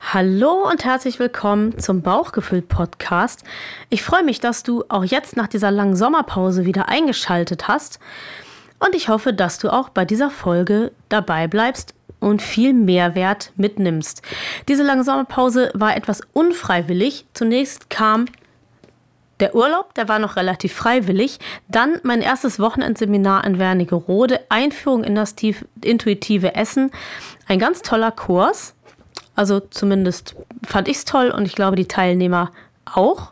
Hallo und herzlich willkommen zum Bauchgefühl-Podcast. Ich freue mich, dass du auch jetzt nach dieser langen Sommerpause wieder eingeschaltet hast. Und ich hoffe, dass du auch bei dieser Folge dabei bleibst und viel Mehrwert mitnimmst. Diese lange Sommerpause war etwas unfreiwillig. Zunächst kam der Urlaub, der war noch relativ freiwillig. Dann mein erstes Wochenendseminar in Wernigerode, Einführung in das intuitive Essen. Ein ganz toller Kurs. Also zumindest fand ich es toll und ich glaube die Teilnehmer auch.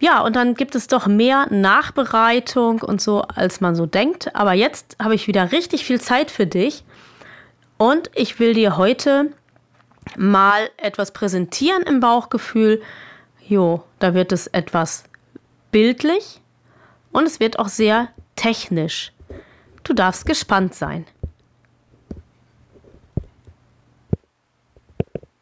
Ja, und dann gibt es doch mehr Nachbereitung und so, als man so denkt. Aber jetzt habe ich wieder richtig viel Zeit für dich. Und ich will dir heute mal etwas präsentieren im Bauchgefühl. Jo, da wird es etwas bildlich und es wird auch sehr technisch. Du darfst gespannt sein.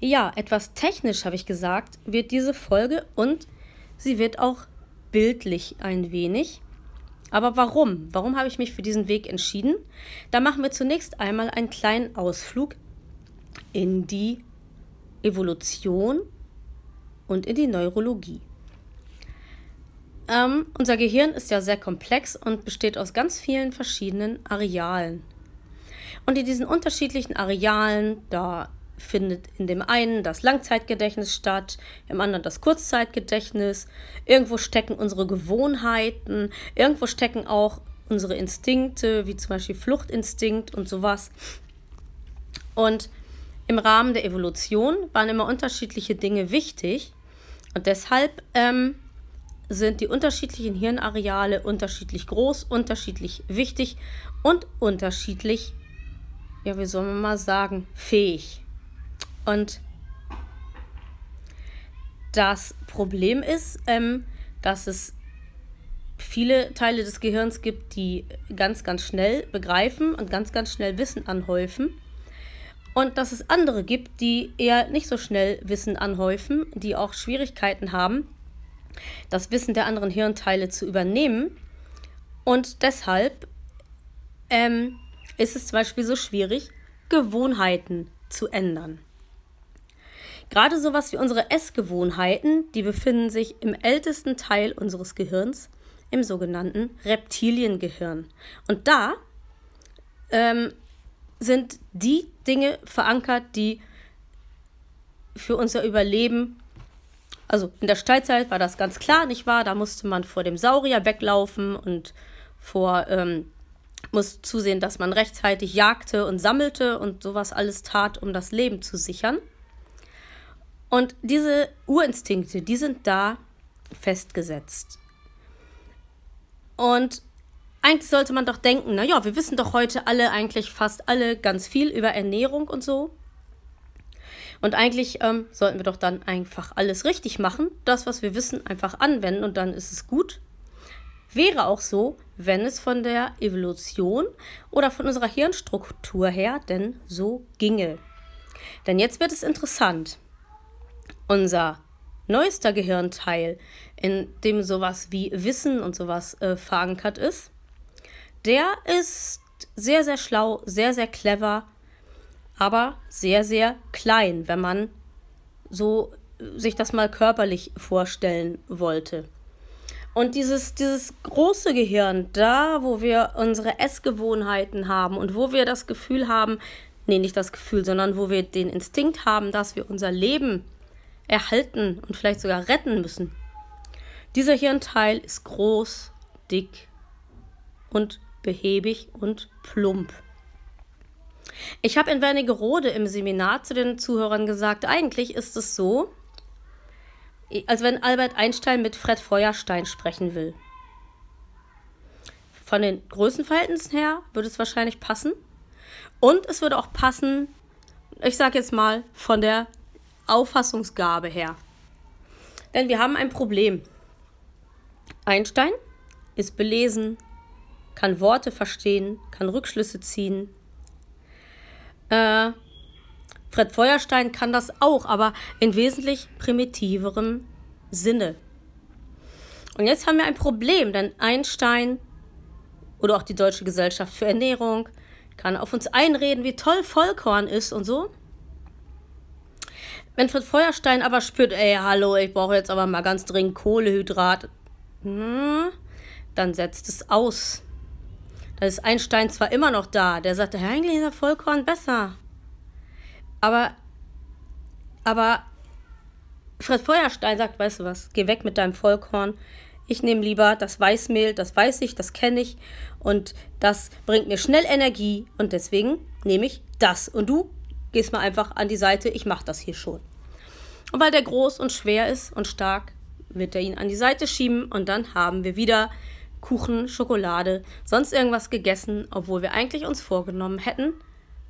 Ja, etwas technisch habe ich gesagt, wird diese Folge und sie wird auch bildlich ein wenig. Aber warum? Warum habe ich mich für diesen Weg entschieden? Da machen wir zunächst einmal einen kleinen Ausflug in die Evolution und in die Neurologie. Ähm, unser Gehirn ist ja sehr komplex und besteht aus ganz vielen verschiedenen Arealen. Und in diesen unterschiedlichen Arealen, da findet in dem einen das Langzeitgedächtnis statt, im anderen das Kurzzeitgedächtnis. Irgendwo stecken unsere Gewohnheiten, irgendwo stecken auch unsere Instinkte, wie zum Beispiel Fluchtinstinkt und sowas. Und im Rahmen der Evolution waren immer unterschiedliche Dinge wichtig und deshalb ähm, sind die unterschiedlichen Hirnareale unterschiedlich groß, unterschiedlich wichtig und unterschiedlich, ja, wie soll man mal sagen, fähig. Und das Problem ist, ähm, dass es viele Teile des Gehirns gibt, die ganz, ganz schnell begreifen und ganz, ganz schnell Wissen anhäufen. Und dass es andere gibt, die eher nicht so schnell Wissen anhäufen, die auch Schwierigkeiten haben, das Wissen der anderen Hirnteile zu übernehmen. Und deshalb ähm, ist es zum Beispiel so schwierig, Gewohnheiten zu ändern. Gerade sowas wie unsere Essgewohnheiten, die befinden sich im ältesten Teil unseres Gehirns, im sogenannten Reptiliengehirn. Und da ähm, sind die Dinge verankert, die für unser Überleben, also in der Steinzeit war das ganz klar, nicht wahr? Da musste man vor dem Saurier weglaufen und vor, ähm, muss zusehen, dass man rechtzeitig jagte und sammelte und sowas alles tat, um das Leben zu sichern. Und diese Urinstinkte, die sind da festgesetzt. Und eigentlich sollte man doch denken, naja, wir wissen doch heute alle, eigentlich fast alle, ganz viel über Ernährung und so. Und eigentlich ähm, sollten wir doch dann einfach alles richtig machen, das, was wir wissen, einfach anwenden und dann ist es gut. Wäre auch so, wenn es von der Evolution oder von unserer Hirnstruktur her denn so ginge. Denn jetzt wird es interessant unser neuester Gehirnteil, in dem sowas wie Wissen und sowas äh, verankert ist, der ist sehr, sehr schlau, sehr, sehr clever, aber sehr, sehr klein, wenn man so äh, sich das mal körperlich vorstellen wollte. Und dieses, dieses große Gehirn, da wo wir unsere Essgewohnheiten haben und wo wir das Gefühl haben, nee, nicht das Gefühl, sondern wo wir den Instinkt haben, dass wir unser Leben erhalten und vielleicht sogar retten müssen. Dieser Hirnteil ist groß, dick und behäbig und plump. Ich habe in Wernigerode im Seminar zu den Zuhörern gesagt, eigentlich ist es so, als wenn Albert Einstein mit Fred Feuerstein sprechen will. von den Größenverhältnissen her würde es wahrscheinlich passen. Und es würde auch passen, ich sage jetzt mal, von der Auffassungsgabe her. Denn wir haben ein Problem. Einstein ist belesen, kann Worte verstehen, kann Rückschlüsse ziehen. Äh, Fred Feuerstein kann das auch, aber in wesentlich primitiverem Sinne. Und jetzt haben wir ein Problem, denn Einstein oder auch die Deutsche Gesellschaft für Ernährung kann auf uns einreden, wie toll Vollkorn ist und so. Wenn Fred Feuerstein aber spürt, ey, hallo, ich brauche jetzt aber mal ganz dringend Kohlehydrat, hm, dann setzt es aus. Da ist Einstein zwar immer noch da, der sagt, eigentlich ist der Vollkorn besser. Aber, aber Fred Feuerstein sagt, weißt du was, geh weg mit deinem Vollkorn. Ich nehme lieber das Weißmehl, das weiß ich, das kenne ich und das bringt mir schnell Energie und deswegen nehme ich das. Und du gehst mal einfach an die Seite, ich mache das hier schon. Und weil der groß und schwer ist und stark, wird er ihn an die Seite schieben und dann haben wir wieder Kuchen, Schokolade, sonst irgendwas gegessen, obwohl wir eigentlich uns vorgenommen hätten,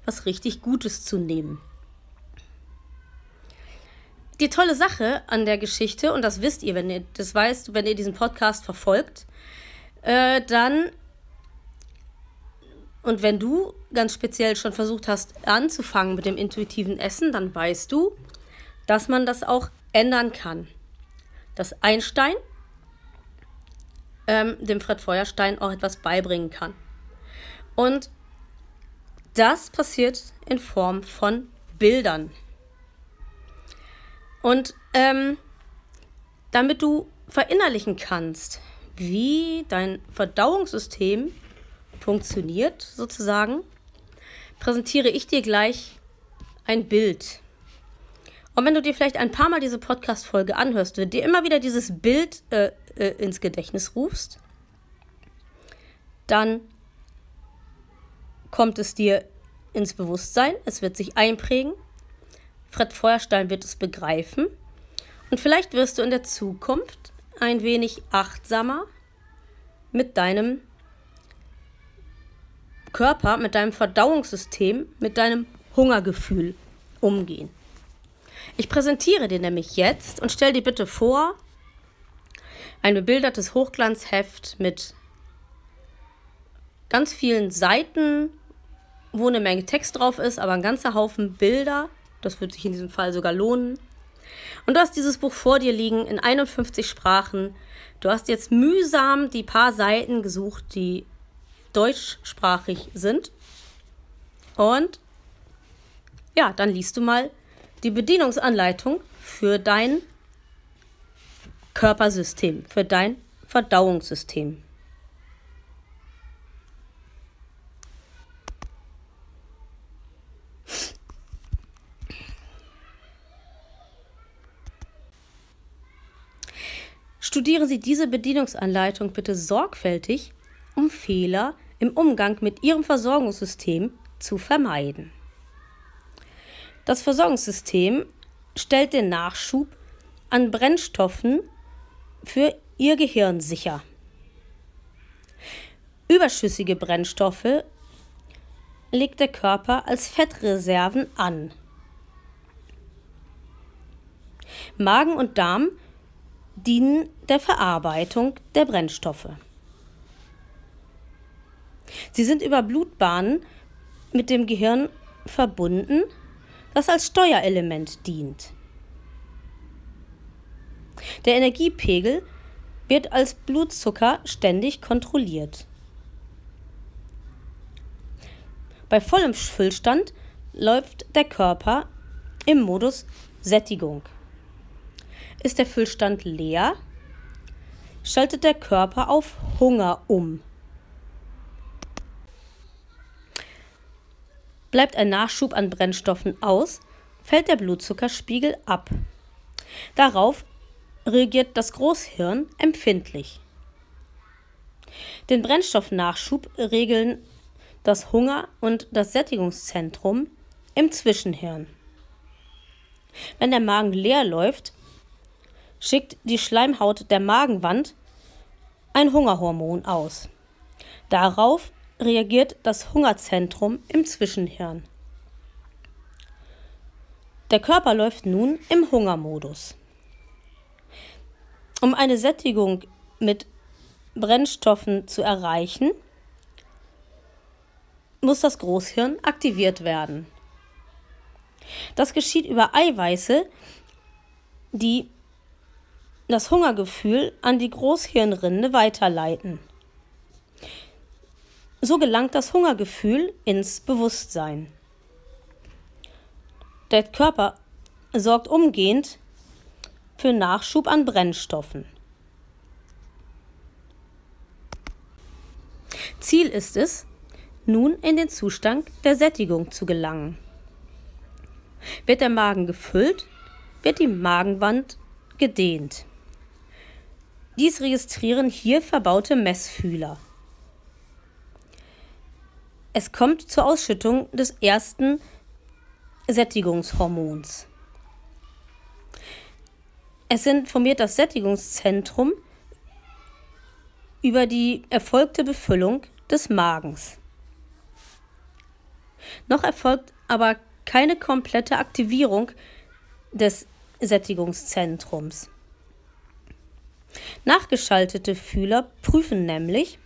was richtig Gutes zu nehmen. Die tolle Sache an der Geschichte, und das wisst ihr, wenn ihr das weißt, wenn ihr diesen Podcast verfolgt, äh, dann und wenn du ganz speziell schon versucht hast anzufangen mit dem intuitiven Essen, dann weißt du, dass man das auch ändern kann. Dass Einstein ähm, dem Fred Feuerstein auch etwas beibringen kann. Und das passiert in Form von Bildern. Und ähm, damit du verinnerlichen kannst, wie dein Verdauungssystem funktioniert, sozusagen, präsentiere ich dir gleich ein Bild. Und wenn du dir vielleicht ein paar Mal diese Podcast-Folge anhörst, du dir immer wieder dieses Bild äh, äh, ins Gedächtnis rufst, dann kommt es dir ins Bewusstsein, es wird sich einprägen Fred Feuerstein wird es begreifen und vielleicht wirst du in der Zukunft ein wenig achtsamer mit deinem Körper, mit deinem Verdauungssystem, mit deinem Hungergefühl umgehen. Ich präsentiere dir nämlich jetzt und stell dir bitte vor, ein bebildertes Hochglanzheft mit ganz vielen Seiten, wo eine Menge Text drauf ist, aber ein ganzer Haufen Bilder das wird sich in diesem Fall sogar lohnen. Und du hast dieses Buch vor dir liegen in 51 Sprachen. Du hast jetzt mühsam die paar Seiten gesucht, die deutschsprachig sind. Und ja, dann liest du mal die Bedienungsanleitung für dein Körpersystem, für dein Verdauungssystem. Studieren Sie diese Bedienungsanleitung bitte sorgfältig, um Fehler im Umgang mit Ihrem Versorgungssystem zu vermeiden. Das Versorgungssystem stellt den Nachschub an Brennstoffen für Ihr Gehirn sicher. Überschüssige Brennstoffe legt der Körper als Fettreserven an. Magen und Darm dienen der Verarbeitung der Brennstoffe. Sie sind über Blutbahnen mit dem Gehirn verbunden, das als Steuerelement dient. Der Energiepegel wird als Blutzucker ständig kontrolliert. Bei vollem Füllstand läuft der Körper im Modus Sättigung. Ist der Füllstand leer, schaltet der Körper auf Hunger um. Bleibt ein Nachschub an Brennstoffen aus, fällt der Blutzuckerspiegel ab. Darauf reagiert das Großhirn empfindlich. Den Brennstoffnachschub regeln das Hunger- und das Sättigungszentrum im Zwischenhirn. Wenn der Magen leer läuft, schickt die Schleimhaut der Magenwand ein Hungerhormon aus. Darauf reagiert das Hungerzentrum im Zwischenhirn. Der Körper läuft nun im Hungermodus. Um eine Sättigung mit Brennstoffen zu erreichen, muss das Großhirn aktiviert werden. Das geschieht über Eiweiße, die das Hungergefühl an die Großhirnrinde weiterleiten. So gelangt das Hungergefühl ins Bewusstsein. Der Körper sorgt umgehend für Nachschub an Brennstoffen. Ziel ist es, nun in den Zustand der Sättigung zu gelangen. Wird der Magen gefüllt, wird die Magenwand gedehnt. Dies registrieren hier verbaute Messfühler. Es kommt zur Ausschüttung des ersten Sättigungshormons. Es informiert das Sättigungszentrum über die erfolgte Befüllung des Magens. Noch erfolgt aber keine komplette Aktivierung des Sättigungszentrums. Nachgeschaltete Fühler prüfen nämlich,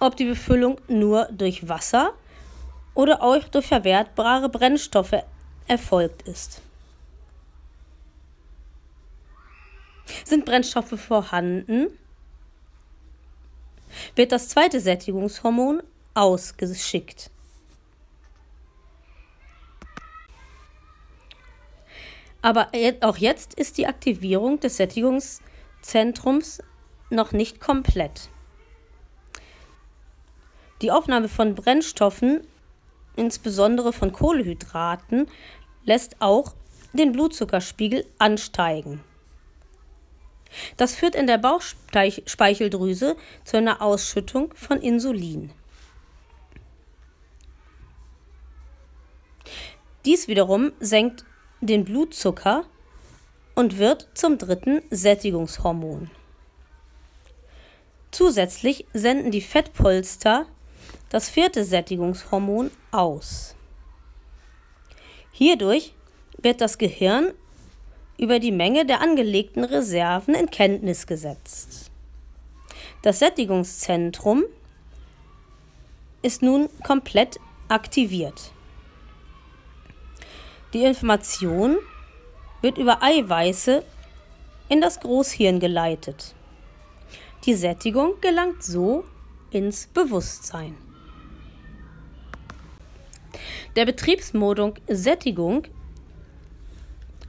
ob die Befüllung nur durch Wasser oder auch durch verwertbare Brennstoffe erfolgt ist. Sind Brennstoffe vorhanden, wird das zweite Sättigungshormon ausgeschickt. Aber auch jetzt ist die Aktivierung des Sättigungszentrums noch nicht komplett. Die Aufnahme von Brennstoffen, insbesondere von Kohlehydraten, lässt auch den Blutzuckerspiegel ansteigen. Das führt in der Bauchspeicheldrüse zu einer Ausschüttung von Insulin. Dies wiederum senkt den Blutzucker und wird zum dritten Sättigungshormon. Zusätzlich senden die Fettpolster das vierte Sättigungshormon aus. Hierdurch wird das Gehirn über die Menge der angelegten Reserven in Kenntnis gesetzt. Das Sättigungszentrum ist nun komplett aktiviert. Die Information wird über Eiweiße in das Großhirn geleitet. Die Sättigung gelangt so ins Bewusstsein. Der Betriebsmodus Sättigung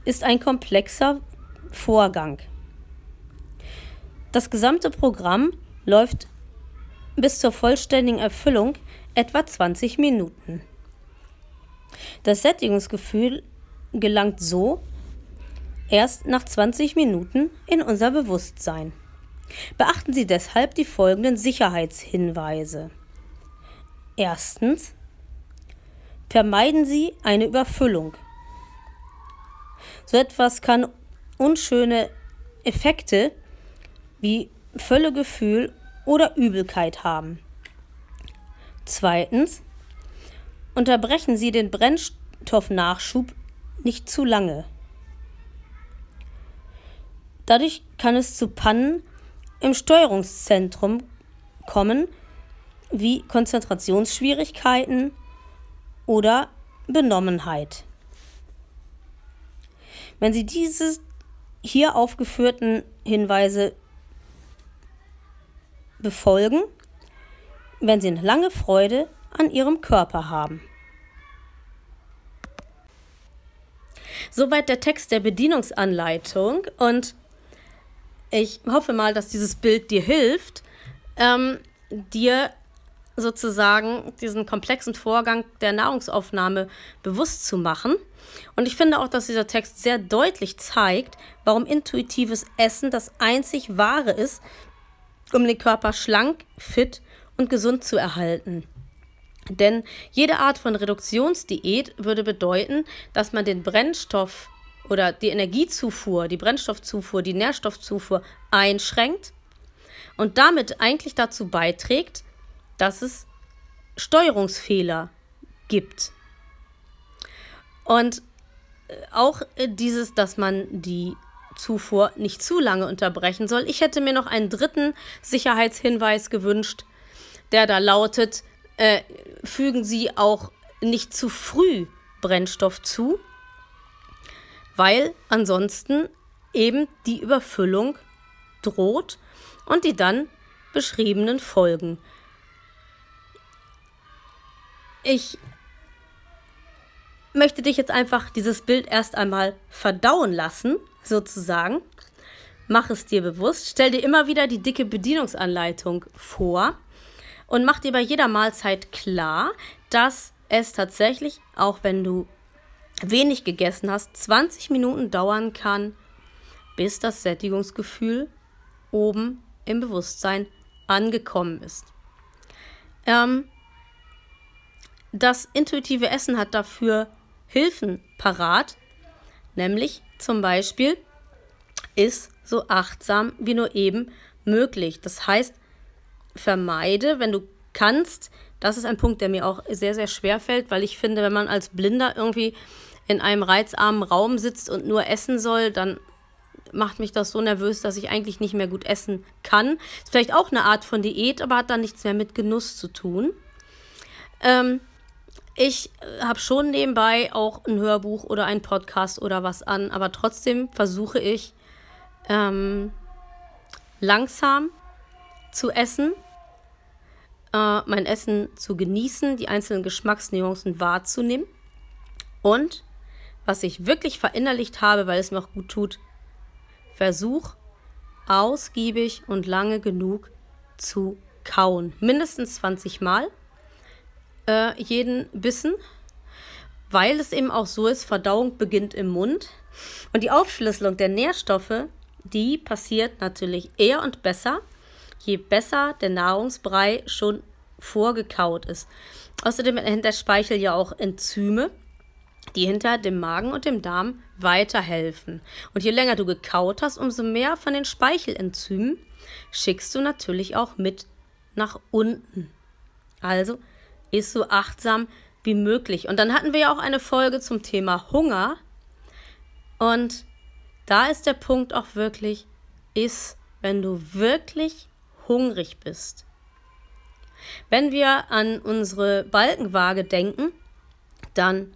ist ein komplexer Vorgang. Das gesamte Programm läuft bis zur vollständigen Erfüllung etwa 20 Minuten. Das Sättigungsgefühl gelangt so erst nach 20 Minuten in unser Bewusstsein. Beachten Sie deshalb die folgenden Sicherheitshinweise. Erstens. Vermeiden Sie eine Überfüllung. So etwas kann unschöne Effekte wie Völlegefühl oder Übelkeit haben. Zweitens. Unterbrechen Sie den Brennstoffnachschub nicht zu lange. Dadurch kann es zu Pannen im Steuerungszentrum kommen, wie Konzentrationsschwierigkeiten oder Benommenheit. Wenn Sie diese hier aufgeführten Hinweise befolgen, werden Sie eine lange Freude an Ihrem Körper haben. Soweit der Text der Bedienungsanleitung und ich hoffe mal, dass dieses Bild dir hilft, ähm, dir sozusagen diesen komplexen Vorgang der Nahrungsaufnahme bewusst zu machen. Und ich finde auch, dass dieser Text sehr deutlich zeigt, warum intuitives Essen das einzig wahre ist, um den Körper schlank, fit und gesund zu erhalten. Denn jede Art von Reduktionsdiät würde bedeuten, dass man den Brennstoff oder die Energiezufuhr, die Brennstoffzufuhr, die Nährstoffzufuhr einschränkt und damit eigentlich dazu beiträgt, dass es Steuerungsfehler gibt. Und äh, auch äh, dieses, dass man die Zufuhr nicht zu lange unterbrechen soll. Ich hätte mir noch einen dritten Sicherheitshinweis gewünscht, der da lautet, äh, fügen Sie auch nicht zu früh Brennstoff zu, weil ansonsten eben die Überfüllung droht und die dann beschriebenen Folgen. Ich möchte dich jetzt einfach dieses Bild erst einmal verdauen lassen, sozusagen. Mach es dir bewusst. Stell dir immer wieder die dicke Bedienungsanleitung vor und mach dir bei jeder Mahlzeit klar, dass es tatsächlich, auch wenn du wenig gegessen hast, 20 Minuten dauern kann, bis das Sättigungsgefühl oben im Bewusstsein angekommen ist. Ähm, das intuitive Essen hat dafür Hilfen parat, nämlich zum Beispiel ist so achtsam wie nur eben möglich. Das heißt, vermeide, wenn du kannst, das ist ein Punkt, der mir auch sehr, sehr schwer fällt, weil ich finde, wenn man als Blinder irgendwie in einem reizarmen Raum sitzt und nur essen soll, dann macht mich das so nervös, dass ich eigentlich nicht mehr gut essen kann. Ist vielleicht auch eine Art von Diät, aber hat dann nichts mehr mit Genuss zu tun. Ähm, ich äh, habe schon nebenbei auch ein Hörbuch oder ein Podcast oder was an, aber trotzdem versuche ich ähm, langsam zu essen, äh, mein Essen zu genießen, die einzelnen Geschmacksnuancen wahrzunehmen und was ich wirklich verinnerlicht habe, weil es mir auch gut tut, Versuch ausgiebig und lange genug zu kauen. Mindestens 20 Mal äh, jeden Bissen, weil es eben auch so ist, Verdauung beginnt im Mund. Und die Aufschlüsselung der Nährstoffe, die passiert natürlich eher und besser, je besser der Nahrungsbrei schon vorgekaut ist. Außerdem enthält der Speichel ja auch Enzyme, die hinter dem Magen und dem Darm weiterhelfen. Und je länger du gekaut hast, umso mehr von den Speichelenzymen schickst du natürlich auch mit nach unten. Also ist so achtsam wie möglich. Und dann hatten wir ja auch eine Folge zum Thema Hunger. Und da ist der Punkt auch wirklich, ist, wenn du wirklich hungrig bist. Wenn wir an unsere Balkenwaage denken, dann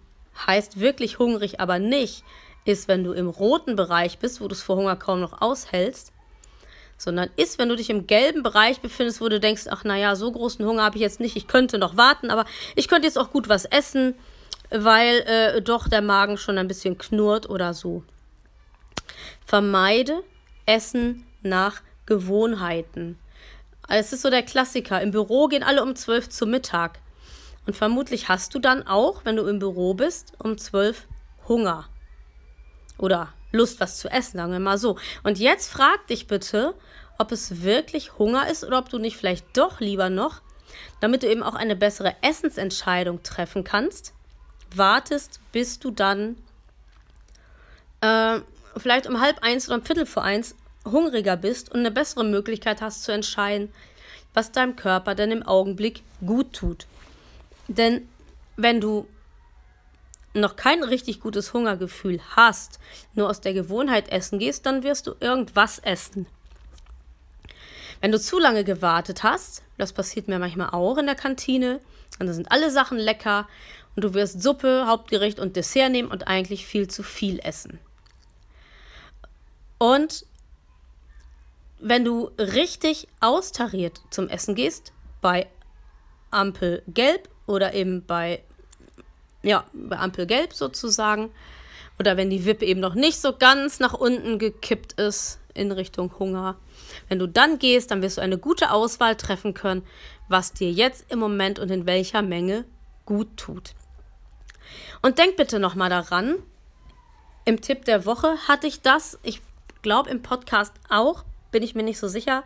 heißt wirklich hungrig aber nicht, ist, wenn du im roten Bereich bist, wo du es vor Hunger kaum noch aushältst, sondern ist, wenn du dich im gelben Bereich befindest, wo du denkst, ach naja, so großen Hunger habe ich jetzt nicht, ich könnte noch warten, aber ich könnte jetzt auch gut was essen, weil äh, doch der Magen schon ein bisschen knurrt oder so. Vermeide Essen nach Gewohnheiten. Es ist so der Klassiker. Im Büro gehen alle um 12 zu Mittag. Und vermutlich hast du dann auch, wenn du im Büro bist, um 12 Hunger. Oder Lust, was zu essen, sagen wir mal so. Und jetzt frag dich bitte, ob es wirklich Hunger ist oder ob du nicht vielleicht doch lieber noch, damit du eben auch eine bessere Essensentscheidung treffen kannst, wartest, bis du dann äh, vielleicht um halb eins oder um Viertel vor eins hungriger bist und eine bessere Möglichkeit hast zu entscheiden, was deinem Körper denn im Augenblick gut tut. Denn wenn du noch kein richtig gutes Hungergefühl hast, nur aus der Gewohnheit essen gehst, dann wirst du irgendwas essen. Wenn du zu lange gewartet hast, das passiert mir manchmal auch in der Kantine, dann sind alle Sachen lecker und du wirst Suppe, Hauptgericht und Dessert nehmen und eigentlich viel zu viel essen. Und wenn du richtig austariert zum Essen gehst, bei Ampel gelb oder eben bei ja, bei Ampel gelb sozusagen. Oder wenn die Wippe eben noch nicht so ganz nach unten gekippt ist in Richtung Hunger. Wenn du dann gehst, dann wirst du eine gute Auswahl treffen können, was dir jetzt im Moment und in welcher Menge gut tut. Und denk bitte nochmal daran, im Tipp der Woche hatte ich das, ich glaube im Podcast auch, bin ich mir nicht so sicher.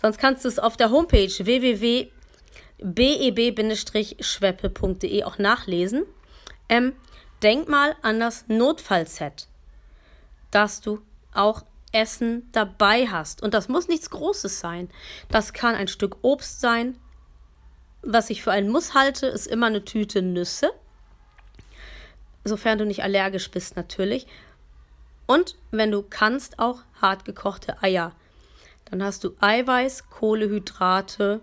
Sonst kannst du es auf der Homepage www.beb-schweppe.de auch nachlesen. Ähm, denk mal an das Notfallset, das du auch Essen dabei hast. Und das muss nichts Großes sein. Das kann ein Stück Obst sein. Was ich für einen Muss halte, ist immer eine Tüte Nüsse. Sofern du nicht allergisch bist, natürlich. Und wenn du kannst, auch hart gekochte Eier. Dann hast du Eiweiß, Kohlehydrate,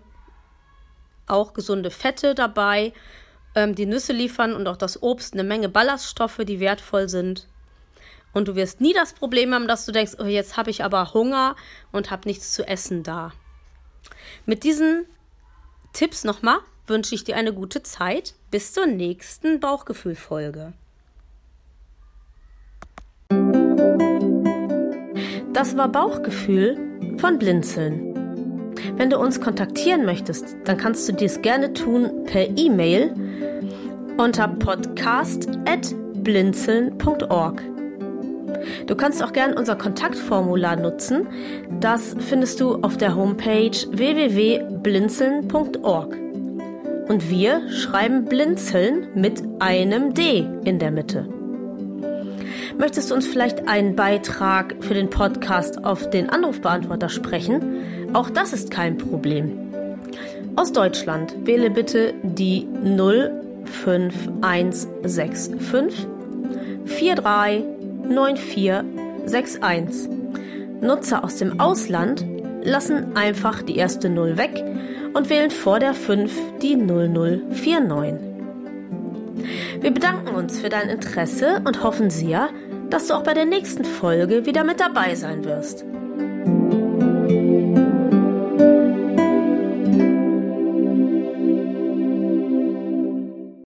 auch gesunde Fette dabei. Ähm, die Nüsse liefern und auch das Obst eine Menge Ballaststoffe, die wertvoll sind. Und du wirst nie das Problem haben, dass du denkst, oh, jetzt habe ich aber Hunger und habe nichts zu essen da. Mit diesen Tipps nochmal wünsche ich dir eine gute Zeit. Bis zur nächsten Bauchgefühlfolge. Das war Bauchgefühl von Blinzeln. Wenn du uns kontaktieren möchtest, dann kannst du dies gerne tun per E-Mail unter podcast.blinzeln.org. Du kannst auch gerne unser Kontaktformular nutzen. Das findest du auf der Homepage www.blinzeln.org. Und wir schreiben Blinzeln mit einem D in der Mitte. Möchtest du uns vielleicht einen Beitrag für den Podcast auf den Anrufbeantworter sprechen? Auch das ist kein Problem. Aus Deutschland wähle bitte die 05165 439461. Nutzer aus dem Ausland lassen einfach die erste 0 weg und wählen vor der 5 die 0049. Wir bedanken uns für dein Interesse und hoffen sehr, dass du auch bei der nächsten Folge wieder mit dabei sein wirst.